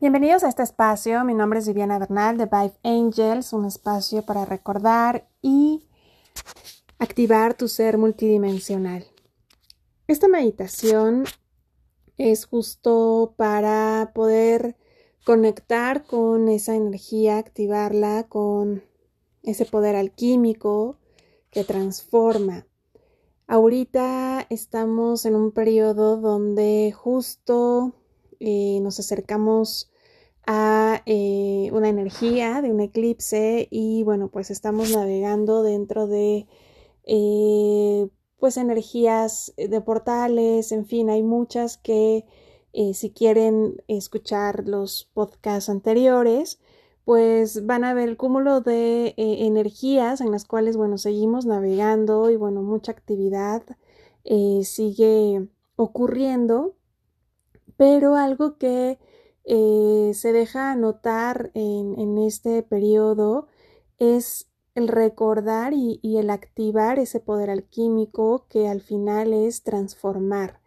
Bienvenidos a este espacio. Mi nombre es Viviana Bernal de Vive Angels, un espacio para recordar y activar tu ser multidimensional. Esta meditación es justo para poder conectar con esa energía, activarla con ese poder alquímico que transforma. Ahorita estamos en un periodo donde justo nos acercamos a eh, una energía de un eclipse y bueno, pues estamos navegando dentro de eh, pues energías de portales, en fin, hay muchas que eh, si quieren escuchar los podcasts anteriores, pues van a ver el cúmulo de energías en las cuales, bueno, seguimos navegando y bueno, mucha actividad sigue ocurriendo, pero algo que eh, se deja notar en, este periodo es el recordar y, el activar ese poder alquímico que al final es transformar.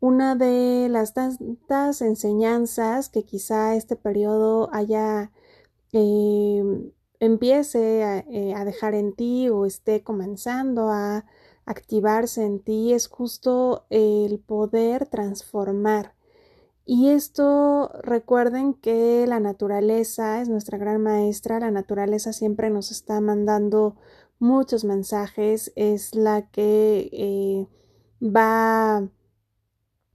Una de las tantas enseñanzas que quizá este periodo haya em, empiece eh, a, dejar en ti o esté comenzando a activarse en ti es justo el poder transformar y esto recuerden que la naturaleza es nuestra gran maestra, la naturaleza siempre nos está mandando muchos mensajes, es la que eh, va,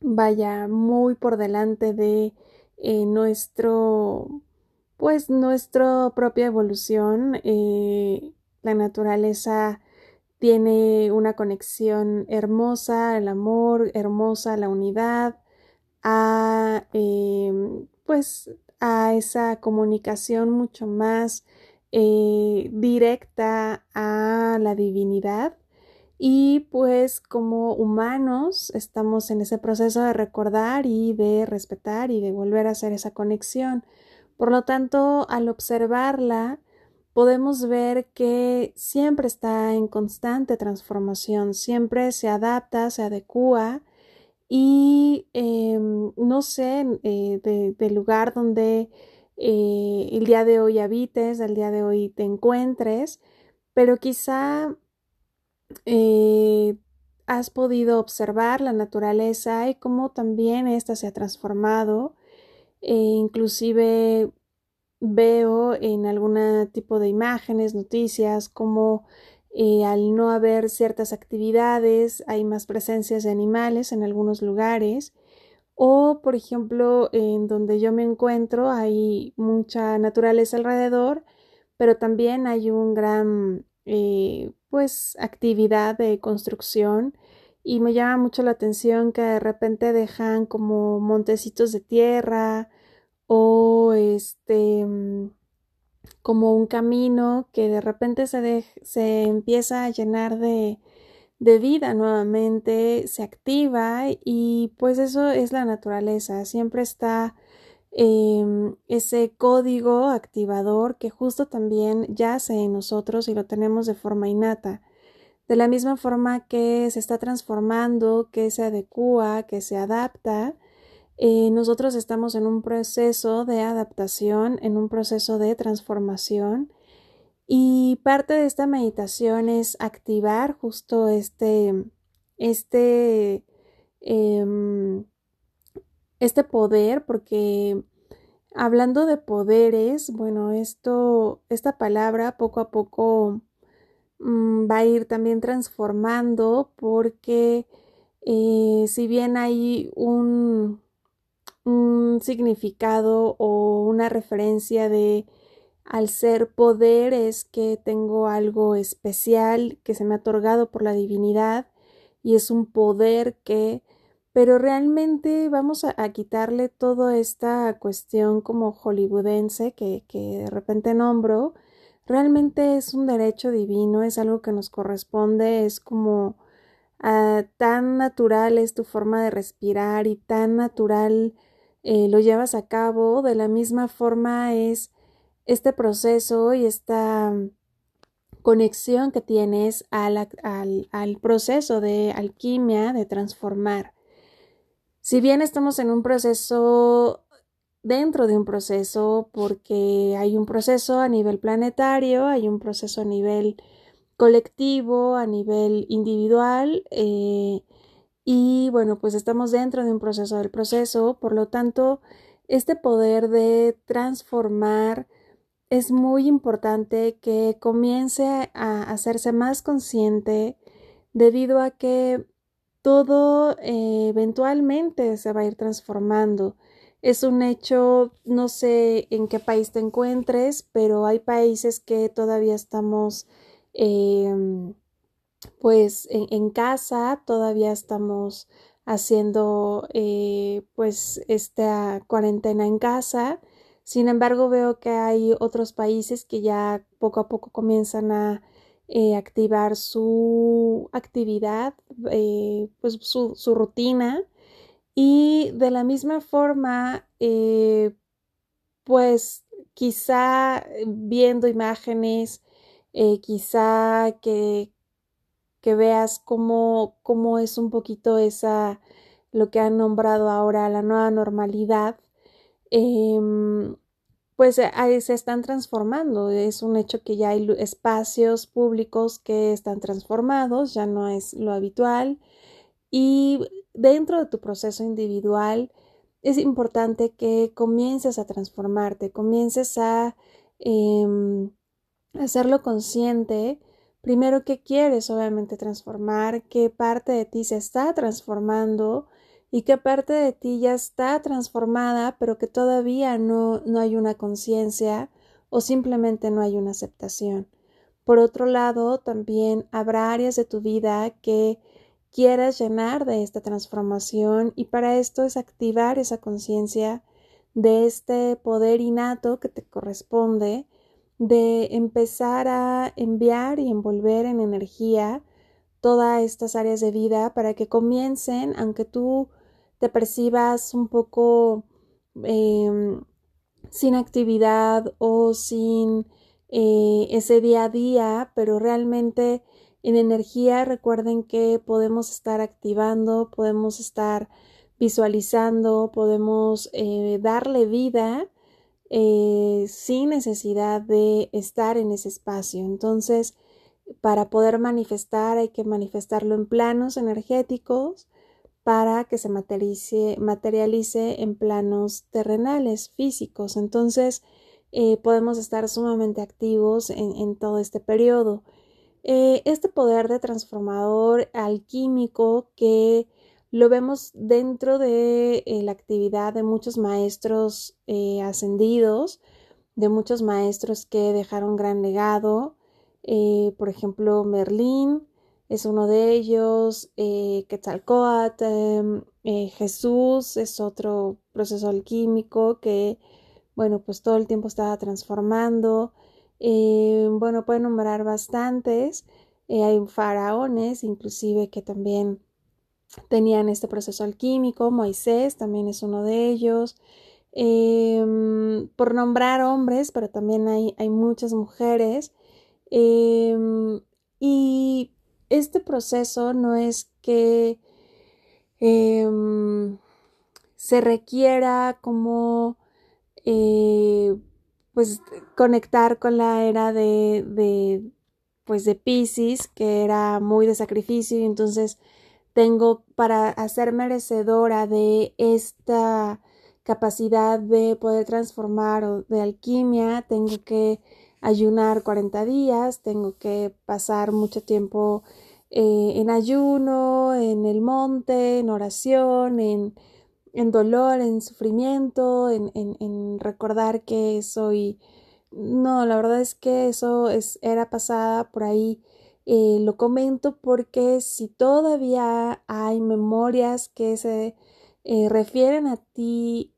vaya, muy por delante de eh, nuestro, pues nuestra propia evolución. Eh, la naturaleza tiene una conexión hermosa, el amor, hermosa, la unidad, a em, pues a esa comunicación mucho más eh, directa a la divinidad y pues como humanos estamos en ese proceso de recordar y de respetar y de volver a hacer esa conexión. Por lo tanto, al observarla, podemos ver que siempre está en constante transformación, siempre se adapta, se adecua y em, no sé eh, del lugar donde eh, el día de hoy habites, el día de hoy te encuentres, pero quizá eh, has podido observar la naturaleza y cómo también ésta se ha transformado. E inclusive veo en algún tipo de imágenes, noticias, cómo eh, al no haber ciertas actividades, hay más presencias de animales en algunos lugares. O, por ejemplo, en donde yo me encuentro hay mucha naturaleza alrededor, pero también hay un gran, eh, pues, actividad de construcción y me llama mucho la atención que de repente dejan como montecitos de tierra o este mm, como un camino que de repente se, se empieza a llenar de, de vida nuevamente, se activa y pues eso es la naturaleza, siempre está em, ese código activador que justo también yace en nosotros y lo tenemos de forma innata. De la misma forma que se está transformando, que se adecua, que se adapta, eh, nosotros estamos en un proceso de adaptación, en un proceso de transformación y parte de esta meditación es activar justo este, este, em, este poder, porque hablando de poderes, bueno, esto, esta palabra poco a poco mm, va a ir también transformando porque eh, si bien hay un un significado o una referencia de al ser poder es que tengo algo especial que se me ha otorgado por la divinidad y es un poder que pero realmente vamos a, quitarle toda esta cuestión como hollywoodense que, que de repente nombro realmente es un derecho divino es algo que nos corresponde es como ah, tan natural es tu forma de respirar y tan natural eh, lo llevas a cabo, de la misma forma es este proceso y esta conexión que tienes al, al, proceso de alquimia, de transformar. Si bien estamos en un proceso dentro de un proceso porque hay un proceso a nivel planetario, hay un proceso a nivel colectivo, a nivel individual eh, y bueno, pues estamos dentro de un proceso del proceso, por lo tanto, este poder de transformar es muy importante que comience a hacerse más consciente debido a que todo eh, eventualmente se va a ir transformando. Es un hecho, no sé en qué país te encuentres, pero hay países que todavía estamos em, pues en, casa, todavía estamos haciendo eh, pues esta cuarentena en casa. Sin embargo, veo que hay otros países que ya poco a poco comienzan a eh, activar su actividad, eh, pues su, su, rutina. Y de la misma forma, pues quizá viendo imágenes, quizá que, que veas cómo, cómo es un poquito esa, lo que han nombrado ahora la nueva normalidad. Em, pues ahí se están transformando. Es un hecho que ya hay espacios públicos que están transformados, ya no es lo habitual. Y dentro de tu proceso individual es importante que comiences a transformarte, comiences a em, hacerlo consciente. Primero, ¿qué quieres obviamente transformar? ¿Qué parte de ti se está transformando? y qué parte de ti ya está transformada, pero que todavía no, no hay una conciencia o simplemente no hay una aceptación. Por otro lado, también habrá áreas de tu vida que quieras llenar de esta transformación y para esto es activar esa conciencia de este poder innato que te corresponde de empezar a enviar y envolver en energía todas estas áreas de vida para que comiencen, aunque tú te percibas un poco em, sin actividad o sin eh, ese día a día, pero realmente en energía recuerden que podemos estar activando, podemos estar visualizando, podemos eh, darle vida eh, sin necesidad de estar en ese espacio. Entonces, para poder manifestar hay que manifestarlo en planos energéticos para que se materialice, en planos terrenales, físicos. Entonces, eh, podemos estar sumamente activos en, todo este periodo. Eh, este poder de transformador alquímico que lo vemos dentro de eh, la actividad de muchos maestros ascendidos, de muchos maestros que dejaron gran legado, por ejemplo, Merlín, es uno de ellos, eh, Quetzalcoatl, eh, Jesús es otro proceso alquímico que, bueno, pues todo el tiempo estaba transformando. Eh, bueno, pueden nombrar bastantes. Eh, hay faraones, inclusive, que también tenían este proceso alquímico. Moisés también es uno de ellos. Em, por nombrar hombres, pero también hay, hay muchas mujeres. Em, y este proceso no es que em, se requiera como eh, pues conectar con la era de, de pues de Pisces que era muy de sacrificio y entonces tengo para hacer merecedora de esta capacidad de poder transformar o de alquimia tengo que ayunar 40 días, tengo que pasar mucho tiempo eh, en ayuno, en el monte, en oración, en, en dolor, en sufrimiento, en, en, recordar que soy... No, la verdad es que eso es, era pasada por ahí. Eh, lo comento porque si todavía hay memorias que se eh, refieren a ti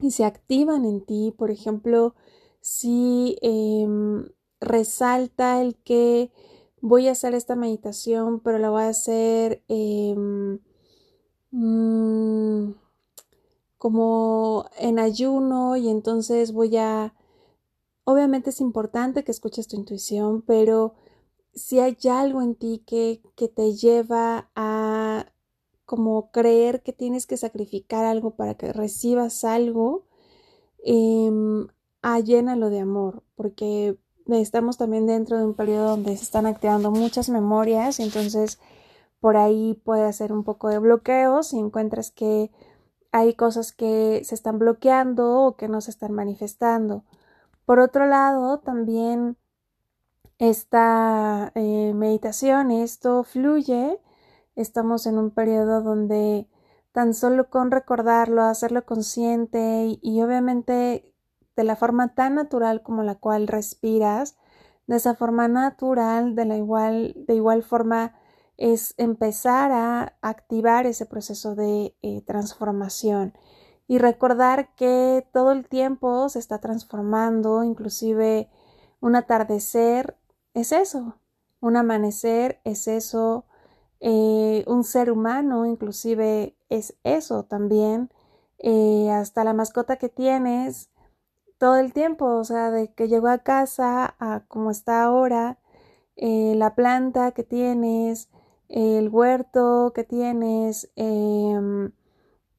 y se activan en ti, por ejemplo, si em, resalta el que voy a hacer esta meditación, pero la voy a hacer em, mm, como en ayuno y entonces voy a... Obviamente es importante que escuches tu intuición, pero si hay algo en ti que, que te lleva a como creer que tienes que sacrificar algo para que recibas algo, eh, de amor, porque estamos también dentro de un periodo donde se están activando muchas memorias, entonces por ahí puede hacer un poco de bloqueo si encuentras que hay cosas que se están bloqueando o que no se están manifestando. Por otro lado, también esta eh, meditación, esto fluye, estamos en un periodo donde tan solo con recordarlo, hacerlo consciente y obviamente de la forma tan natural como la cual respiras, de esa forma natural, de la igual, de igual forma es empezar a activar ese proceso de eh, transformación. Y recordar que todo el tiempo se está transformando, inclusive un atardecer es eso, un amanecer es eso, eh, un ser humano inclusive es eso también, eh, hasta la mascota que tienes todo el tiempo, o sea, de que llegó a casa a como está ahora, eh, la planta que tienes, el huerto que tienes, em,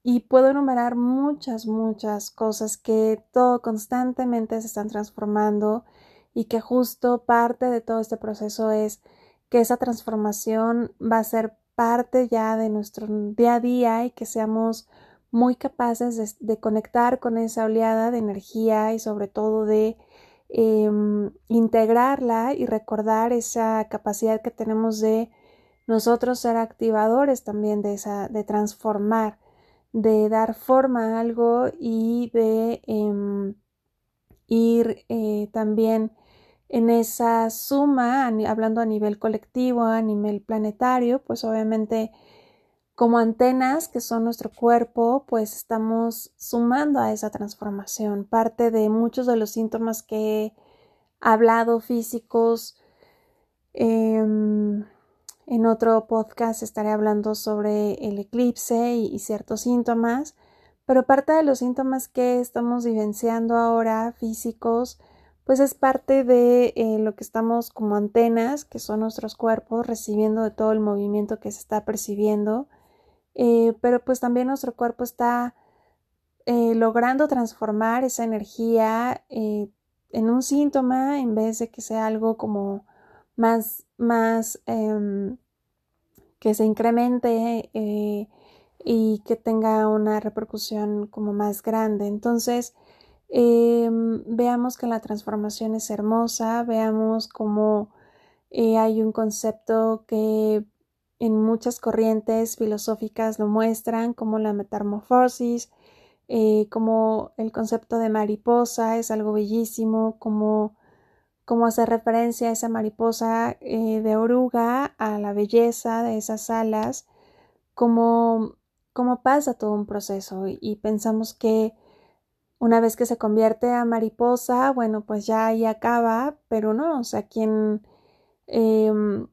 y puedo enumerar muchas, muchas cosas que todo constantemente se están transformando y que justo parte de todo este proceso es que esa transformación va a ser parte ya de nuestro día a día y que seamos muy capaces de, conectar con esa oleada de energía y sobre todo de em, integrarla y recordar esa capacidad que tenemos de nosotros ser activadores también de esa, de transformar, de dar forma a algo y de em, ir eh, también en esa suma, hablando a nivel colectivo, a nivel planetario, pues obviamente como antenas que son nuestro cuerpo, pues estamos sumando a esa transformación. Parte de muchos de los síntomas que he hablado físicos, em, en otro podcast estaré hablando sobre el eclipse y, ciertos síntomas, pero parte de los síntomas que estamos vivenciando ahora físicos, pues es parte de eh, lo que estamos como antenas, que son nuestros cuerpos, recibiendo de todo el movimiento que se está percibiendo eh, pero pues también nuestro cuerpo está eh, logrando transformar esa energía en un síntoma en vez de que sea algo como más, más em, que se incremente y que tenga una repercusión como más grande. Entonces, em, veamos que la transformación es hermosa, veamos cómo hay un concepto que en muchas corrientes filosóficas lo muestran, como la metamorfosis, eh, como el concepto de mariposa es algo bellísimo, como, como hacer referencia a esa mariposa eh, de oruga, a la belleza de esas alas, como, como pasa todo un proceso y, pensamos que una vez que se convierte a mariposa, bueno, pues ya ahí acaba, pero no, o sea, quien em,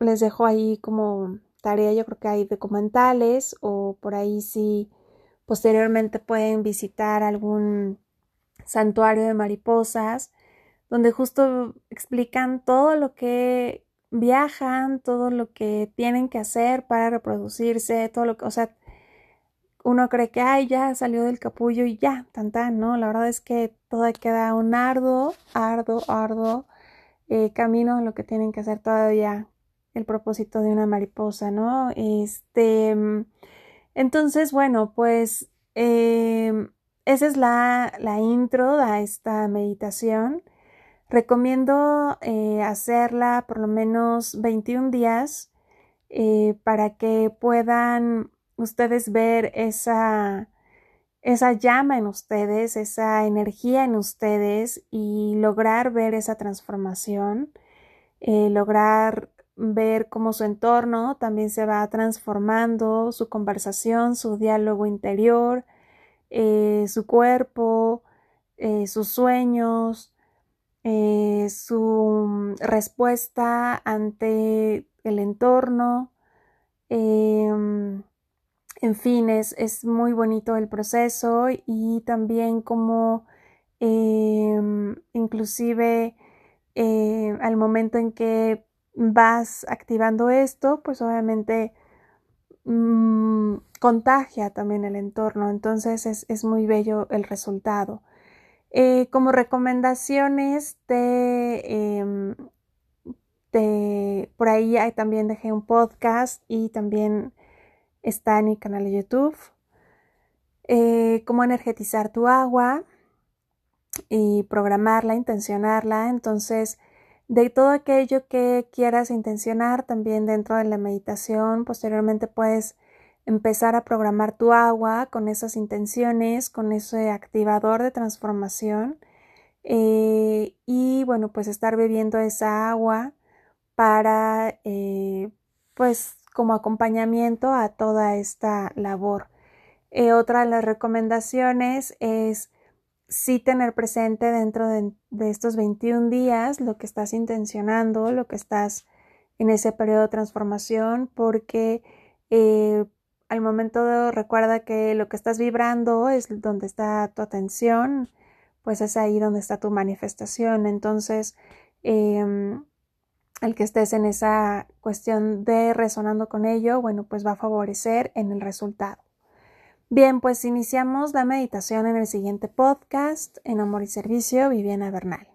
les dejo ahí como tarea, yo creo que hay documentales o por ahí si posteriormente pueden visitar algún santuario de mariposas donde justo explican todo lo que viajan, todo lo que tienen que hacer para reproducirse, todo lo que, o sea, uno cree que, ay, ya salió del capullo y ya, tan ¿no? La verdad es que todo queda un arduo, arduo, arduo eh, camino lo que tienen que hacer todavía el propósito de una mariposa, ¿no? Este, entonces, bueno, pues em, esa es la, intro a esta meditación. Recomiendo eh, hacerla por lo menos 21 días eh, para que puedan ustedes ver esa, esa llama en ustedes, esa energía en ustedes y lograr ver esa transformación, eh, lograr ver cómo su entorno también se va transformando, su conversación, su diálogo interior, eh, su cuerpo, eh, sus sueños, su respuesta ante el entorno. Em, en fin, es, es, muy bonito el proceso y también como em, inclusive al momento en que vas activando esto, pues obviamente mm, contagia también el entorno, entonces es, muy bello el resultado. Eh, como recomendaciones em, de, por ahí también dejé un podcast y también está en mi canal de YouTube. Eh, cómo energetizar tu agua y programarla, intencionarla. Entonces, de todo aquello que quieras intencionar también dentro de la meditación, posteriormente puedes empezar a programar tu agua con esas intenciones, con ese activador de transformación. Eh, y bueno, pues estar bebiendo esa agua para, eh, pues, como acompañamiento a toda esta labor. Eh, otra de las recomendaciones es sí tener presente dentro de, estos 21 días lo que estás intencionando, lo que estás en ese periodo de transformación, porque eh, al momento de, recuerda que lo que estás vibrando es donde está tu atención, pues es ahí donde está tu manifestación. Entonces, em, el que estés en esa cuestión de resonando con ello, bueno, pues va a favorecer en el resultado. Bien, pues iniciamos la meditación en el siguiente podcast, en Amor y Servicio, Viviana Bernal.